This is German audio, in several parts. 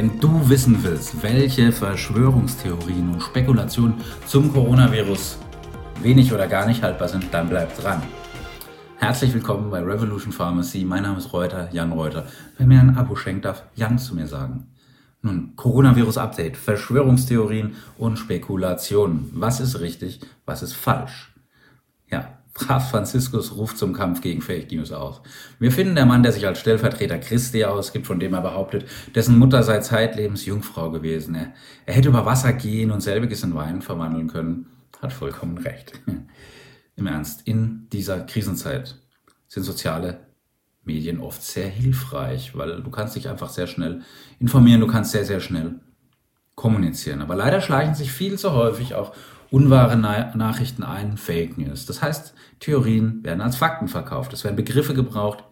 Wenn du wissen willst, welche Verschwörungstheorien und Spekulationen zum Coronavirus wenig oder gar nicht haltbar sind, dann bleib dran. Herzlich willkommen bei Revolution Pharmacy. Mein Name ist Reuter, Jan Reuter. Wer mir ein Abo schenkt, darf Jan zu mir sagen. Nun, Coronavirus-Update, Verschwörungstheorien und Spekulationen. Was ist richtig, was ist falsch? Ja, Papst Franziskus ruft zum Kampf gegen Fake News aus. Wir finden der Mann, der sich als Stellvertreter Christi ausgibt, von dem er behauptet, dessen Mutter sei zeitlebens Jungfrau gewesen. Er, er hätte über Wasser gehen und selbiges in Wein verwandeln können, hat vollkommen recht. Im Ernst, in dieser Krisenzeit sind soziale Medien oft sehr hilfreich, weil du kannst dich einfach sehr schnell informieren, du kannst sehr, sehr schnell kommunizieren. Aber leider schleichen sich viel zu häufig auch unwahre Na Nachrichten ein, Fake News. Das heißt, Theorien werden als Fakten verkauft. Es werden Begriffe gebraucht,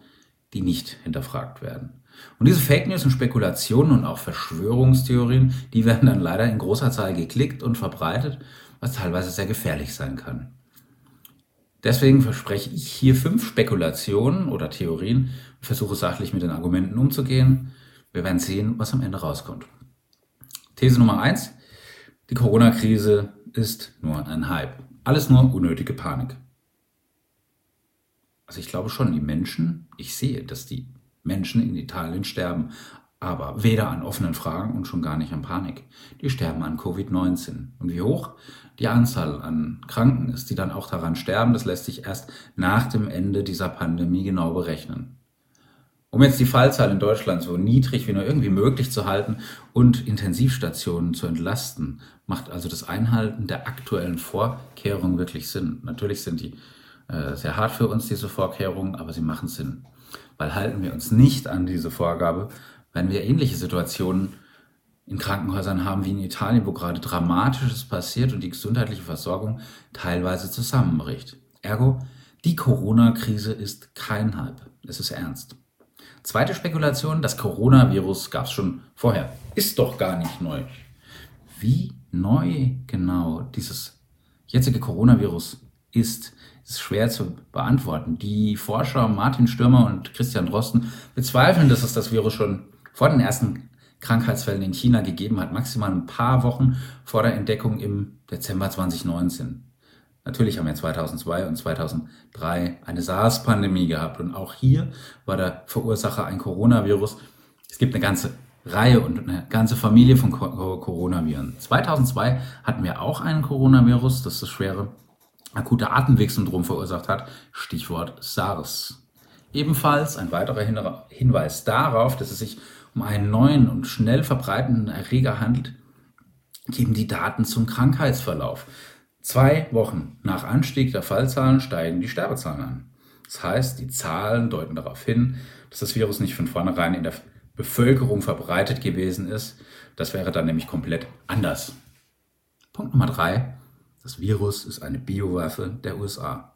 die nicht hinterfragt werden. Und diese Fake News und Spekulationen und auch Verschwörungstheorien, die werden dann leider in großer Zahl geklickt und verbreitet, was teilweise sehr gefährlich sein kann. Deswegen verspreche ich hier fünf Spekulationen oder Theorien und versuche sachlich mit den Argumenten umzugehen. Wir werden sehen, was am Ende rauskommt. These Nummer eins: Die Corona-Krise ist nur ein Hype. Alles nur unnötige Panik. Also ich glaube schon, die Menschen, ich sehe, dass die Menschen in Italien sterben, aber weder an offenen Fragen und schon gar nicht an Panik. Die sterben an Covid-19. Und wie hoch die Anzahl an Kranken ist, die dann auch daran sterben, das lässt sich erst nach dem Ende dieser Pandemie genau berechnen. Um jetzt die Fallzahl in Deutschland so niedrig wie nur irgendwie möglich zu halten und Intensivstationen zu entlasten, macht also das Einhalten der aktuellen Vorkehrungen wirklich Sinn. Natürlich sind die äh, sehr hart für uns, diese Vorkehrungen, aber sie machen Sinn. Weil halten wir uns nicht an diese Vorgabe, werden wir ähnliche Situationen in Krankenhäusern haben wie in Italien, wo gerade Dramatisches passiert und die gesundheitliche Versorgung teilweise zusammenbricht. Ergo, die Corona-Krise ist kein Hype. Es ist ernst. Zweite Spekulation, das Coronavirus gab es schon vorher. Ist doch gar nicht neu. Wie neu genau dieses jetzige Coronavirus ist, ist schwer zu beantworten. Die Forscher Martin Stürmer und Christian Drosten bezweifeln, dass es das Virus schon vor den ersten Krankheitsfällen in China gegeben hat, maximal ein paar Wochen vor der Entdeckung im Dezember 2019. Natürlich haben wir 2002 und 2003 eine SARS-Pandemie gehabt und auch hier war der Verursacher ein Coronavirus. Es gibt eine ganze Reihe und eine ganze Familie von Coronaviren. 2002 hatten wir auch einen Coronavirus, das das schwere akute Atemwegssyndrom verursacht hat. Stichwort SARS. Ebenfalls ein weiterer Hinweis darauf, dass es sich um einen neuen und schnell verbreitenden Erreger handelt, geben die Daten zum Krankheitsverlauf. Zwei Wochen nach Anstieg der Fallzahlen steigen die Sterbezahlen an. Das heißt, die Zahlen deuten darauf hin, dass das Virus nicht von vornherein in der Bevölkerung verbreitet gewesen ist. Das wäre dann nämlich komplett anders. Punkt Nummer drei. Das Virus ist eine Biowaffe der USA.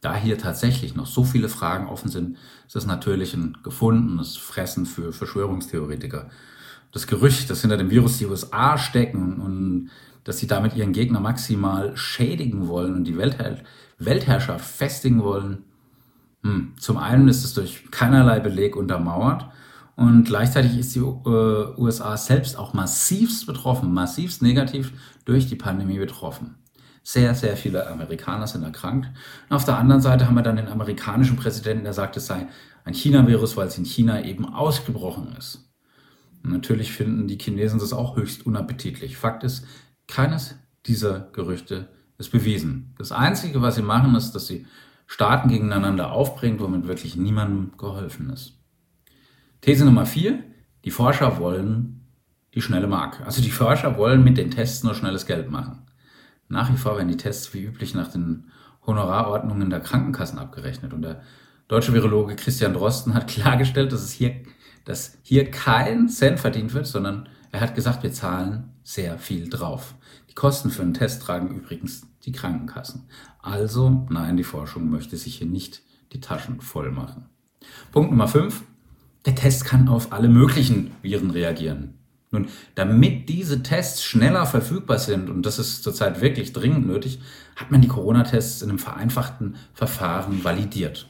Da hier tatsächlich noch so viele Fragen offen sind, ist das natürlich ein gefundenes Fressen für Verschwörungstheoretiker. Das Gerücht, dass hinter dem Virus die USA stecken und dass sie damit ihren Gegner maximal schädigen wollen und die Weltherr Weltherrschaft festigen wollen. Hm. Zum einen ist es durch keinerlei Beleg untermauert und gleichzeitig ist die äh, USA selbst auch massivst betroffen, massivst negativ durch die Pandemie betroffen. Sehr, sehr viele Amerikaner sind erkrankt. Und auf der anderen Seite haben wir dann den amerikanischen Präsidenten, der sagt, es sei ein China-Virus, weil es in China eben ausgebrochen ist. Natürlich finden die Chinesen das auch höchst unappetitlich. Fakt ist, keines dieser Gerüchte ist bewiesen. Das Einzige, was sie machen, ist, dass sie Staaten gegeneinander aufbringen, womit wirklich niemandem geholfen ist. These Nummer vier. Die Forscher wollen die schnelle Mark. Also die Forscher wollen mit den Tests nur schnelles Geld machen. Nach wie vor werden die Tests wie üblich nach den Honorarordnungen der Krankenkassen abgerechnet. Und der deutsche Virologe Christian Drosten hat klargestellt, dass es hier, dass hier kein Cent verdient wird, sondern er hat gesagt, wir zahlen sehr viel drauf. Die Kosten für einen Test tragen übrigens die Krankenkassen. Also, nein, die Forschung möchte sich hier nicht die Taschen voll machen. Punkt Nummer 5. Der Test kann auf alle möglichen Viren reagieren. Nun, damit diese Tests schneller verfügbar sind, und das ist zurzeit wirklich dringend nötig, hat man die Corona-Tests in einem vereinfachten Verfahren validiert.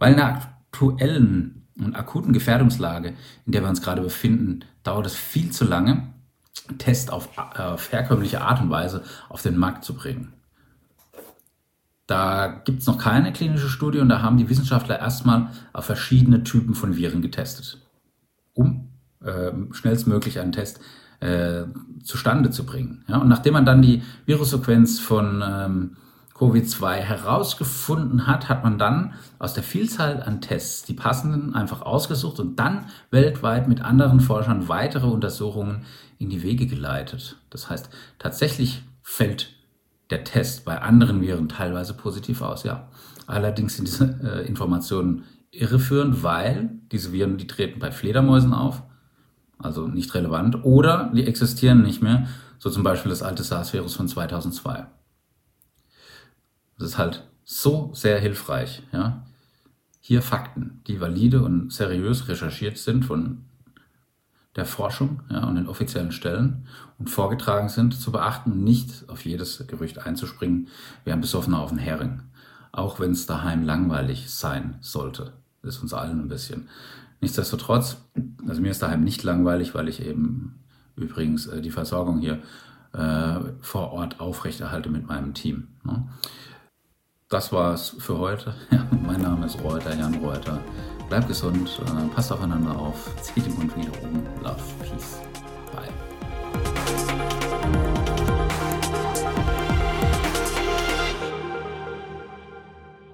Weil in der aktuellen und akuten Gefährdungslage, in der wir uns gerade befinden, dauert es viel zu lange, Test auf, äh, auf herkömmliche Art und Weise auf den Markt zu bringen. Da gibt es noch keine klinische Studie und da haben die Wissenschaftler erstmal auf verschiedene Typen von Viren getestet, um äh, schnellstmöglich einen Test äh, zustande zu bringen. Ja, und nachdem man dann die Virussequenz von ähm, Covid-2 herausgefunden hat, hat man dann aus der Vielzahl an Tests die passenden einfach ausgesucht und dann weltweit mit anderen Forschern weitere Untersuchungen in die Wege geleitet. Das heißt, tatsächlich fällt der Test bei anderen Viren teilweise positiv aus, ja. Allerdings sind diese äh, Informationen irreführend, weil diese Viren, die treten bei Fledermäusen auf, also nicht relevant, oder die existieren nicht mehr, so zum Beispiel das alte SARS-Virus von 2002. Das ist halt so sehr hilfreich. Ja? Hier Fakten, die valide und seriös recherchiert sind von der Forschung ja, und den offiziellen Stellen und vorgetragen sind, zu beachten nicht auf jedes Gerücht einzuspringen, wie ein Besoffener auf den Hering. Auch wenn es daheim langweilig sein sollte. Ist uns allen ein bisschen. Nichtsdestotrotz, also mir ist daheim nicht langweilig, weil ich eben übrigens äh, die Versorgung hier äh, vor Ort aufrechterhalte mit meinem Team. Ne? Das war's für heute. Ja, mein Name ist Reuter, Jan Reuter. Bleibt gesund, äh, passt aufeinander auf, zieht den Mund wieder um. Love, Peace, Bye.